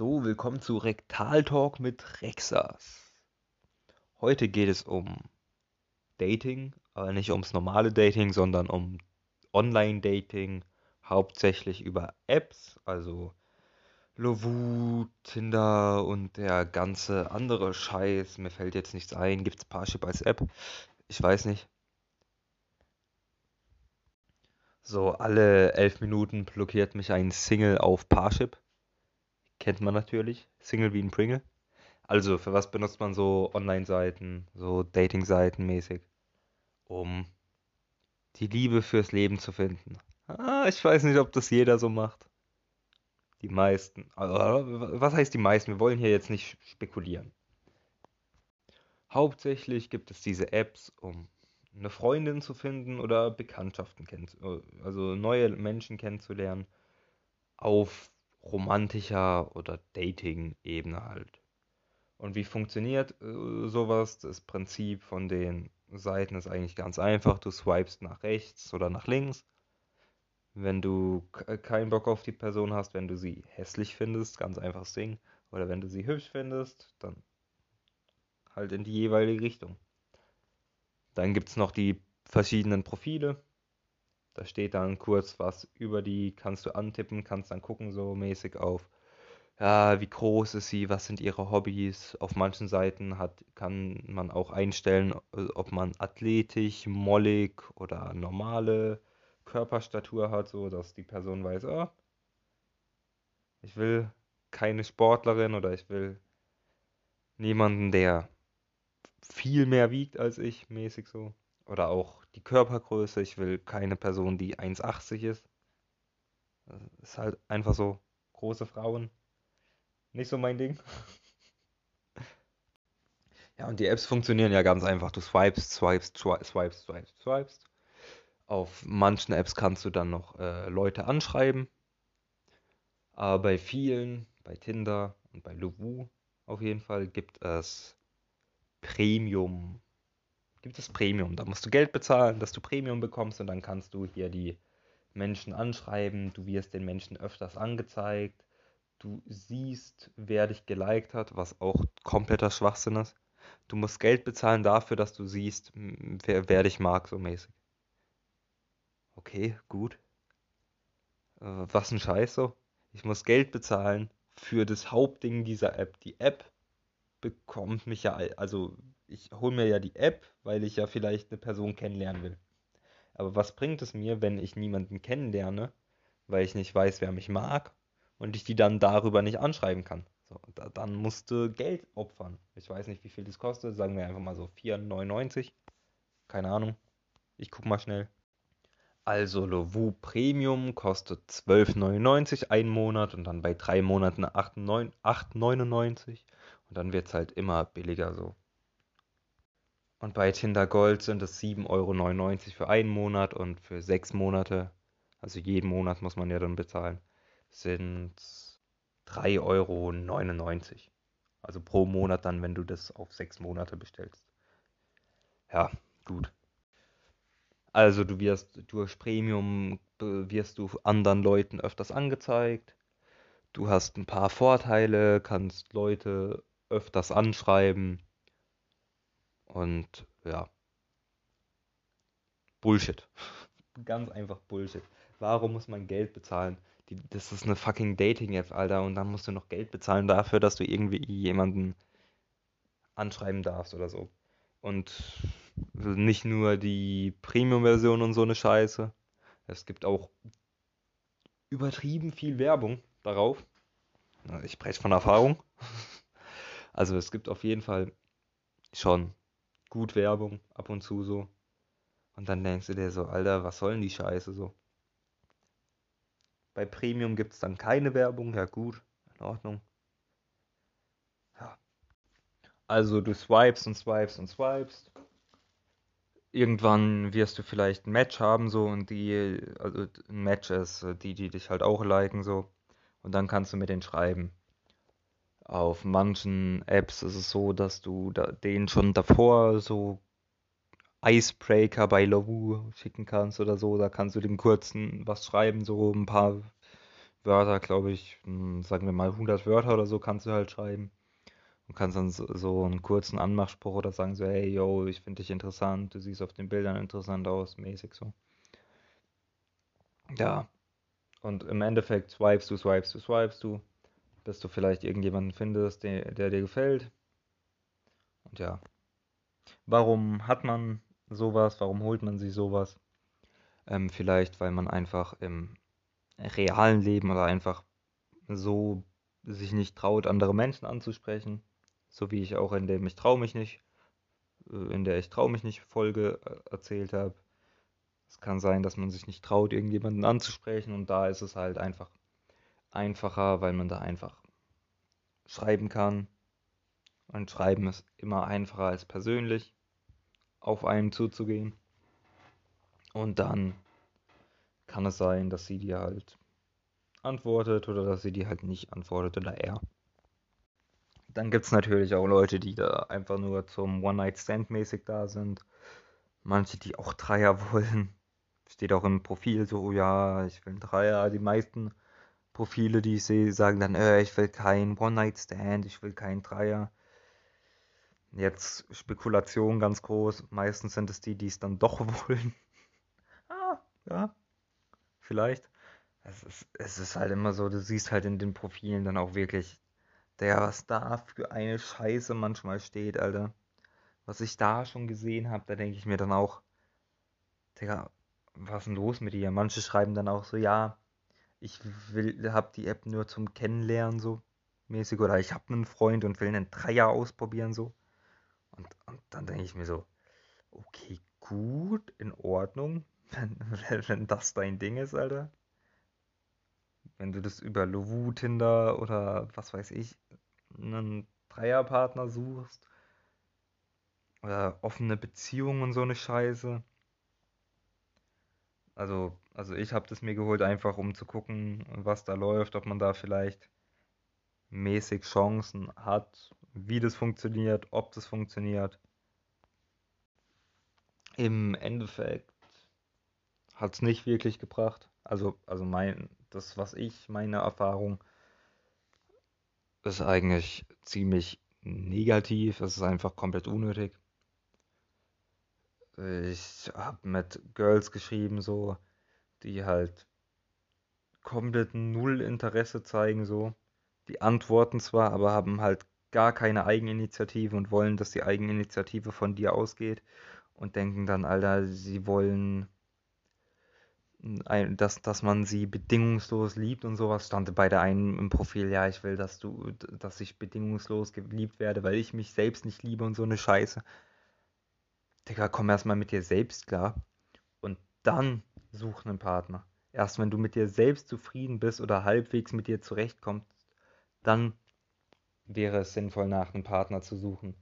So, willkommen zu Rektal Talk mit Rexas. Heute geht es um Dating, aber nicht ums normale Dating, sondern um Online-Dating, hauptsächlich über Apps, also Lovoo, Tinder und der ganze andere Scheiß. Mir fällt jetzt nichts ein. Gibt's Parship als App? Ich weiß nicht. So, alle elf Minuten blockiert mich ein Single auf Parship. Kennt man natürlich. Single wie ein Pringle. Also, für was benutzt man so Online-Seiten, so Dating-Seiten mäßig? Um die Liebe fürs Leben zu finden. Ah, ich weiß nicht, ob das jeder so macht. Die meisten. Also, was heißt die meisten? Wir wollen hier jetzt nicht spekulieren. Hauptsächlich gibt es diese Apps, um eine Freundin zu finden oder Bekanntschaften kennenzulernen, also neue Menschen kennenzulernen auf romantischer oder Dating-Ebene halt. Und wie funktioniert äh, sowas? Das Prinzip von den Seiten ist eigentlich ganz einfach. Du swipest nach rechts oder nach links. Wenn du keinen Bock auf die Person hast, wenn du sie hässlich findest, ganz einfaches Ding. Oder wenn du sie hübsch findest, dann halt in die jeweilige Richtung. Dann gibt es noch die verschiedenen Profile. Da steht dann kurz was über die, kannst du antippen, kannst dann gucken so mäßig auf, ja, wie groß ist sie, was sind ihre Hobbys. Auf manchen Seiten hat, kann man auch einstellen, äh, ob man athletisch, mollig oder normale Körperstatur hat, so dass die Person weiß, oh, ich will keine Sportlerin oder ich will niemanden, der viel mehr wiegt als ich, mäßig so. Oder auch die Körpergröße. Ich will keine Person, die 1,80 ist. Das ist halt einfach so große Frauen. Nicht so mein Ding. ja, und die Apps funktionieren ja ganz einfach. Du swipest, swipest, swipest, swipest, swipest. Auf manchen Apps kannst du dann noch äh, Leute anschreiben. Aber bei vielen, bei Tinder und bei Luwu auf jeden Fall, gibt es Premium. Gibt es Premium. Da musst du Geld bezahlen, dass du Premium bekommst und dann kannst du hier die Menschen anschreiben. Du wirst den Menschen öfters angezeigt. Du siehst, wer dich geliked hat, was auch kompletter Schwachsinn ist. Du musst Geld bezahlen dafür, dass du siehst, wer, wer dich mag, so mäßig. Okay, gut. Äh, was ein Scheiß so. Ich muss Geld bezahlen für das Hauptding dieser App. Die App bekommt mich ja, also ich hole mir ja die App, weil ich ja vielleicht eine Person kennenlernen will. Aber was bringt es mir, wenn ich niemanden kennenlerne, weil ich nicht weiß, wer mich mag und ich die dann darüber nicht anschreiben kann? So, da, dann musste Geld opfern. Ich weiß nicht, wie viel das kostet. Sagen wir einfach mal so 4,99. Keine Ahnung. Ich guck mal schnell. Also Lovu Premium kostet 12,99 ein Monat und dann bei drei Monaten 8,99 und dann wird es halt immer billiger so. Und bei Tinder Gold sind es 7,99 Euro für einen Monat und für sechs Monate, also jeden Monat muss man ja dann bezahlen, sind 3,99 Euro. Also pro Monat dann, wenn du das auf sechs Monate bestellst. Ja, gut. Also du wirst durch Premium wirst du anderen Leuten öfters angezeigt. Du hast ein paar Vorteile, kannst Leute öfters anschreiben. Und ja. Bullshit. Ganz einfach Bullshit. Warum muss man Geld bezahlen? Die, das ist eine fucking Dating-App, Alter. Und dann musst du noch Geld bezahlen dafür, dass du irgendwie jemanden anschreiben darfst oder so. Und nicht nur die Premium-Version und so eine Scheiße. Es gibt auch übertrieben viel Werbung darauf. Ich spreche von Erfahrung. Also es gibt auf jeden Fall schon gut Werbung ab und zu so. Und dann denkst du dir so, Alter, was soll denn die Scheiße so? Bei Premium gibt es dann keine Werbung, ja gut, in Ordnung. Ja. Also du swipes und swipes und swipes. Irgendwann wirst du vielleicht ein Match haben so und die, also ein Match ist die, die dich halt auch liken so. Und dann kannst du mit denen schreiben. Auf manchen Apps ist es so, dass du da, denen schon davor so Icebreaker bei Lovoo schicken kannst oder so. Da kannst du dem kurzen was schreiben, so ein paar Wörter, glaube ich, hm, sagen wir mal 100 Wörter oder so kannst du halt schreiben. Und kannst dann so, so einen kurzen Anmachspruch oder sagen so, hey, yo, ich finde dich interessant, du siehst auf den Bildern interessant aus, mäßig so. Ja. Und im Endeffekt swipest du, swipest du, swipest du, bis du vielleicht irgendjemanden findest, der, der dir gefällt. Und ja. Warum hat man sowas? Warum holt man sich sowas? Ähm, vielleicht, weil man einfach im realen Leben oder einfach so sich nicht traut, andere Menschen anzusprechen. So wie ich auch in dem Ich trau mich nicht, äh, in der Ich trau mich nicht Folge äh, erzählt habe. Es kann sein, dass man sich nicht traut, irgendjemanden anzusprechen und da ist es halt einfach einfacher, weil man da einfach schreiben kann. Und schreiben ist immer einfacher als persönlich auf einen zuzugehen. Und dann kann es sein, dass sie dir halt antwortet oder dass sie dir halt nicht antwortet oder er. Dann gibt es natürlich auch Leute, die da einfach nur zum One-Night-Stand mäßig da sind. Manche, die auch Dreier wollen. Steht auch im Profil so, ja, ich will einen Dreier. Die meisten Profile, die ich sehe, sagen dann, äh, ich will keinen One-Night-Stand, ich will keinen Dreier. Jetzt Spekulation ganz groß. Meistens sind es die, die es dann doch wollen. ah, ja, vielleicht. Es ist, es ist halt immer so, du siehst halt in den Profilen dann auch wirklich, der, was da für eine Scheiße manchmal steht, Alter. Was ich da schon gesehen habe, da denke ich mir dann auch, Digga, was ist denn los mit dir? Manche schreiben dann auch so, ja, ich will, hab die App nur zum Kennenlernen so mäßig oder ich habe einen Freund und will einen Dreier ausprobieren so. Und, und dann denke ich mir so, okay, gut, in Ordnung, wenn, wenn das dein Ding ist, Alter. Wenn du das über Lovoo, Tinder oder was weiß ich, einen Dreierpartner suchst oder offene Beziehungen und so eine Scheiße. Also, also ich habe das mir geholt, einfach um zu gucken, was da läuft, ob man da vielleicht mäßig Chancen hat, wie das funktioniert, ob das funktioniert. Im Endeffekt hat es nicht wirklich gebracht. Also, also mein, das, was ich, meine Erfahrung, ist eigentlich ziemlich negativ. Es ist einfach komplett unnötig. Ich habe mit Girls geschrieben, so, die halt komplett null Interesse zeigen, so. Die antworten zwar, aber haben halt gar keine Eigeninitiative und wollen, dass die Eigeninitiative von dir ausgeht und denken dann, Alter, sie wollen dass, dass man sie bedingungslos liebt und sowas stand bei der einen im Profil, ja, ich will, dass du, dass ich bedingungslos geliebt werde, weil ich mich selbst nicht liebe und so eine Scheiße. Digga, komm erstmal mit dir selbst klar und dann such einen Partner. Erst wenn du mit dir selbst zufrieden bist oder halbwegs mit dir zurechtkommst, dann wäre es sinnvoll, nach einem Partner zu suchen,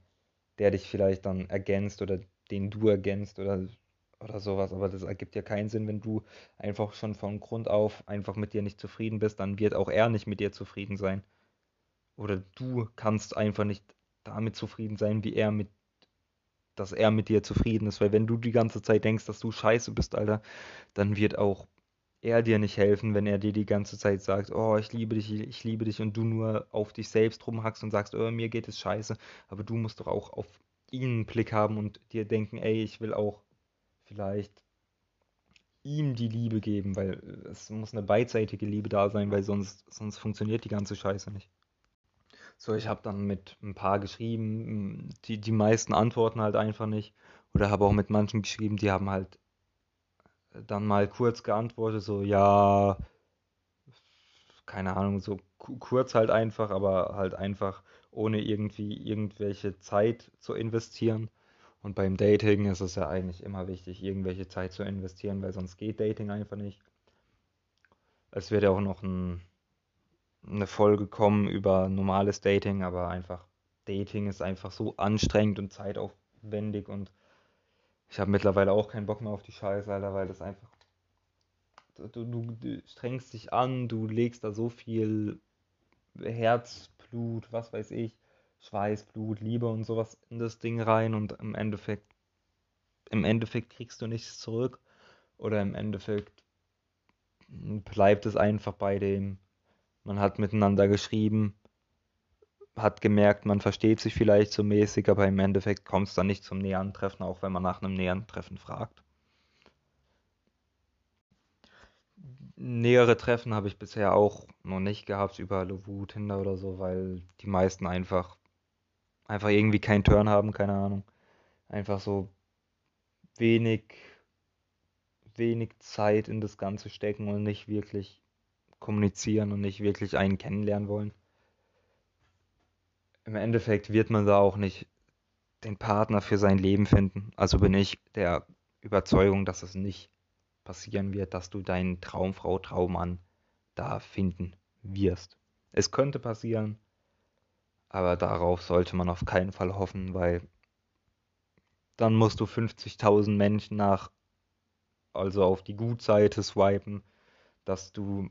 der dich vielleicht dann ergänzt oder den du ergänzt oder oder sowas, aber das ergibt ja keinen Sinn, wenn du einfach schon von Grund auf einfach mit dir nicht zufrieden bist, dann wird auch er nicht mit dir zufrieden sein. Oder du kannst einfach nicht damit zufrieden sein, wie er mit, dass er mit dir zufrieden ist, weil wenn du die ganze Zeit denkst, dass du scheiße bist, Alter, dann wird auch er dir nicht helfen, wenn er dir die ganze Zeit sagt, oh, ich liebe dich, ich liebe dich und du nur auf dich selbst rumhackst und sagst, oh, mir geht es scheiße, aber du musst doch auch auf ihn einen Blick haben und dir denken, ey, ich will auch vielleicht ihm die Liebe geben, weil es muss eine beidseitige Liebe da sein, weil sonst, sonst funktioniert die ganze Scheiße nicht. So, ich habe dann mit ein paar geschrieben, die, die meisten antworten halt einfach nicht. Oder habe auch mit manchen geschrieben, die haben halt dann mal kurz geantwortet, so ja, keine Ahnung, so kurz halt einfach, aber halt einfach ohne irgendwie irgendwelche Zeit zu investieren. Und beim Dating ist es ja eigentlich immer wichtig, irgendwelche Zeit zu investieren, weil sonst geht Dating einfach nicht. Es wird ja auch noch ein, eine Folge kommen über normales Dating, aber einfach Dating ist einfach so anstrengend und zeitaufwendig und ich habe mittlerweile auch keinen Bock mehr auf die Scheiße, Alter, weil das einfach. Du, du, du strengst dich an, du legst da so viel Herzblut, was weiß ich, Schweiß, Blut, Liebe und sowas in das Ding rein und im Endeffekt, im Endeffekt kriegst du nichts zurück oder im Endeffekt bleibt es einfach bei dem, Man hat miteinander geschrieben, hat gemerkt, man versteht sich vielleicht so mäßig, aber im Endeffekt kommt es dann nicht zum näheren Treffen, auch wenn man nach einem näheren Treffen fragt. Nähere Treffen habe ich bisher auch noch nicht gehabt über Lovu, Tinder oder so, weil die meisten einfach einfach irgendwie keinen Turn haben, keine Ahnung. Einfach so wenig wenig Zeit in das Ganze stecken und nicht wirklich kommunizieren und nicht wirklich einen kennenlernen wollen im Endeffekt wird man da auch nicht den Partner für sein Leben finden. Also bin ich der Überzeugung, dass es nicht passieren wird, dass du deinen Traumfrau, Traummann da finden wirst. Es könnte passieren, aber darauf sollte man auf keinen Fall hoffen, weil dann musst du 50.000 Menschen nach, also auf die Gutseite swipen, dass du,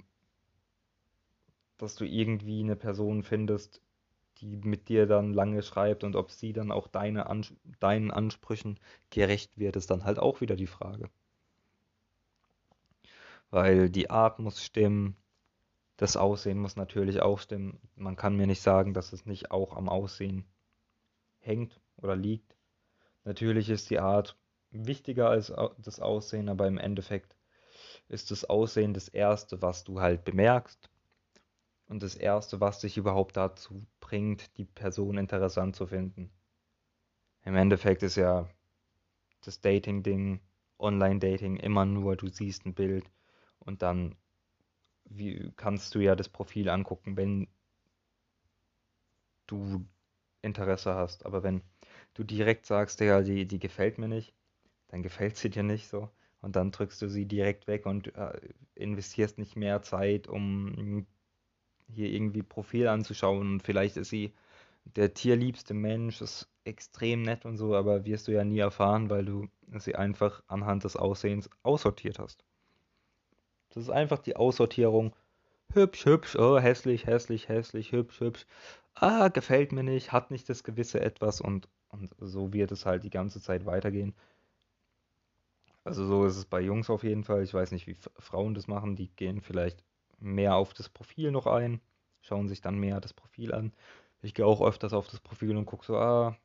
dass du irgendwie eine Person findest, die mit dir dann lange schreibt und ob sie dann auch deine Ans deinen Ansprüchen gerecht wird, ist dann halt auch wieder die Frage. Weil die Art muss stimmen, das Aussehen muss natürlich auch stimmen. Man kann mir nicht sagen, dass es nicht auch am Aussehen hängt oder liegt. Natürlich ist die Art wichtiger als das Aussehen, aber im Endeffekt ist das Aussehen das Erste, was du halt bemerkst und das Erste, was dich überhaupt dazu bringt, die Person interessant zu finden. Im Endeffekt ist ja das Dating-Ding, Online-Dating immer nur, du siehst ein Bild und dann wie, kannst du ja das Profil angucken, wenn du Interesse hast. Aber wenn du direkt sagst, ja, die, die gefällt mir nicht, dann gefällt sie dir nicht so. Und dann drückst du sie direkt weg und äh, investierst nicht mehr Zeit, um hier irgendwie Profil anzuschauen. Und vielleicht ist sie der tierliebste Mensch, ist extrem nett und so, aber wirst du ja nie erfahren, weil du sie einfach anhand des Aussehens aussortiert hast. Das ist einfach die Aussortierung. Hübsch, hübsch, oh, hässlich, hässlich, hässlich, hübsch, hübsch. Ah, gefällt mir nicht, hat nicht das gewisse Etwas und, und so wird es halt die ganze Zeit weitergehen. Also so ist es bei Jungs auf jeden Fall. Ich weiß nicht, wie Frauen das machen. Die gehen vielleicht mehr auf das Profil noch ein, schauen sich dann mehr das Profil an. Ich gehe auch öfters auf das Profil und gucke so, ah,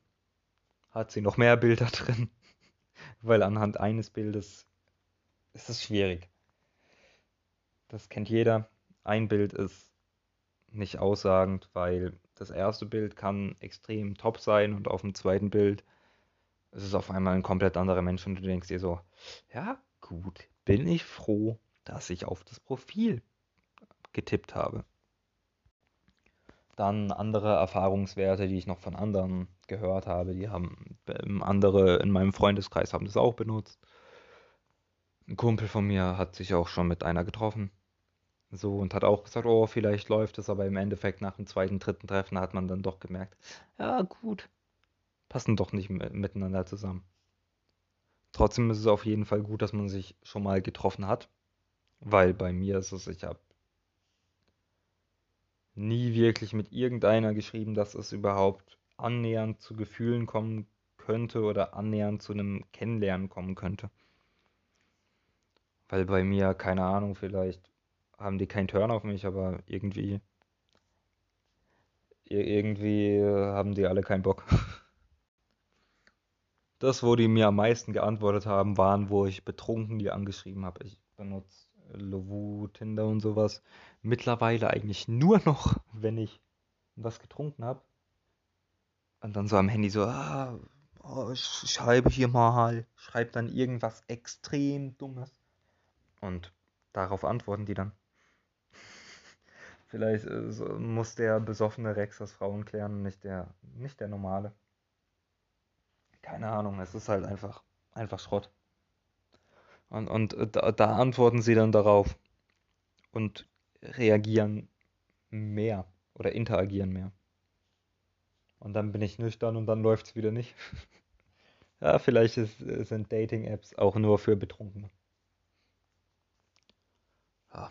hat sie noch mehr Bilder drin? Weil anhand eines Bildes ist es schwierig. Das kennt jeder. Ein Bild ist nicht aussagend, weil das erste Bild kann extrem top sein und auf dem zweiten Bild ist es auf einmal ein komplett anderer Mensch und du denkst dir so, ja gut, bin ich froh, dass ich auf das Profil getippt habe. Dann andere Erfahrungswerte, die ich noch von anderen gehört habe, die haben ähm, andere in meinem Freundeskreis haben das auch benutzt. Ein Kumpel von mir hat sich auch schon mit einer getroffen. So und hat auch gesagt, oh, vielleicht läuft es, aber im Endeffekt nach dem zweiten, dritten Treffen hat man dann doch gemerkt, ja gut, passen doch nicht miteinander zusammen. Trotzdem ist es auf jeden Fall gut, dass man sich schon mal getroffen hat, weil bei mir ist es, ich habe nie wirklich mit irgendeiner geschrieben, dass es überhaupt annähernd zu Gefühlen kommen könnte oder annähernd zu einem Kennenlernen kommen könnte. Weil bei mir, keine Ahnung, vielleicht haben die keinen Turn auf mich, aber irgendwie irgendwie haben die alle keinen Bock. Das, wo die mir am meisten geantwortet haben, waren, wo ich betrunken die angeschrieben habe. Ich benutze Lovu, Tinder und sowas. Mittlerweile eigentlich nur noch, wenn ich was getrunken habe. Und dann so am Handy so, ah, oh, ich schreibe hier mal, schreibe dann irgendwas extrem Dummes. Und darauf antworten die dann. Vielleicht äh, muss der besoffene Rex das Frauen klären, nicht der, nicht der normale. Keine Ahnung, es ist halt einfach, einfach Schrott. Und, und äh, da, da antworten sie dann darauf und reagieren mehr oder interagieren mehr. Und dann bin ich nüchtern und dann läuft es wieder nicht. ja, vielleicht ist, sind Dating-Apps auch nur für Betrunkene. Ja.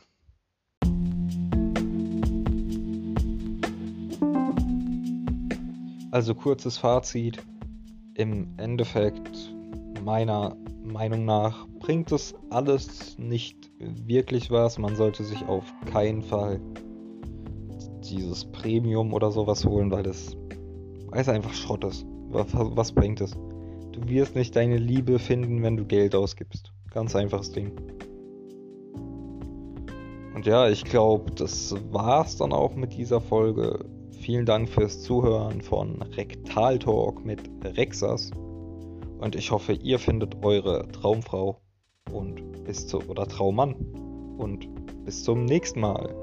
Also kurzes Fazit. Im Endeffekt meiner Meinung nach bringt es alles nicht wirklich was. Man sollte sich auf keinen Fall dieses Premium oder sowas holen, weil das, weil es einfach Schrott ist. Was, was bringt es? Du wirst nicht deine Liebe finden, wenn du Geld ausgibst. Ganz einfaches Ding. Und ja, ich glaube, das war's dann auch mit dieser Folge. Vielen Dank fürs Zuhören von Rektal Talk mit Rexas. Und ich hoffe, ihr findet eure Traumfrau und bis zu oder Traummann. Und bis zum nächsten Mal.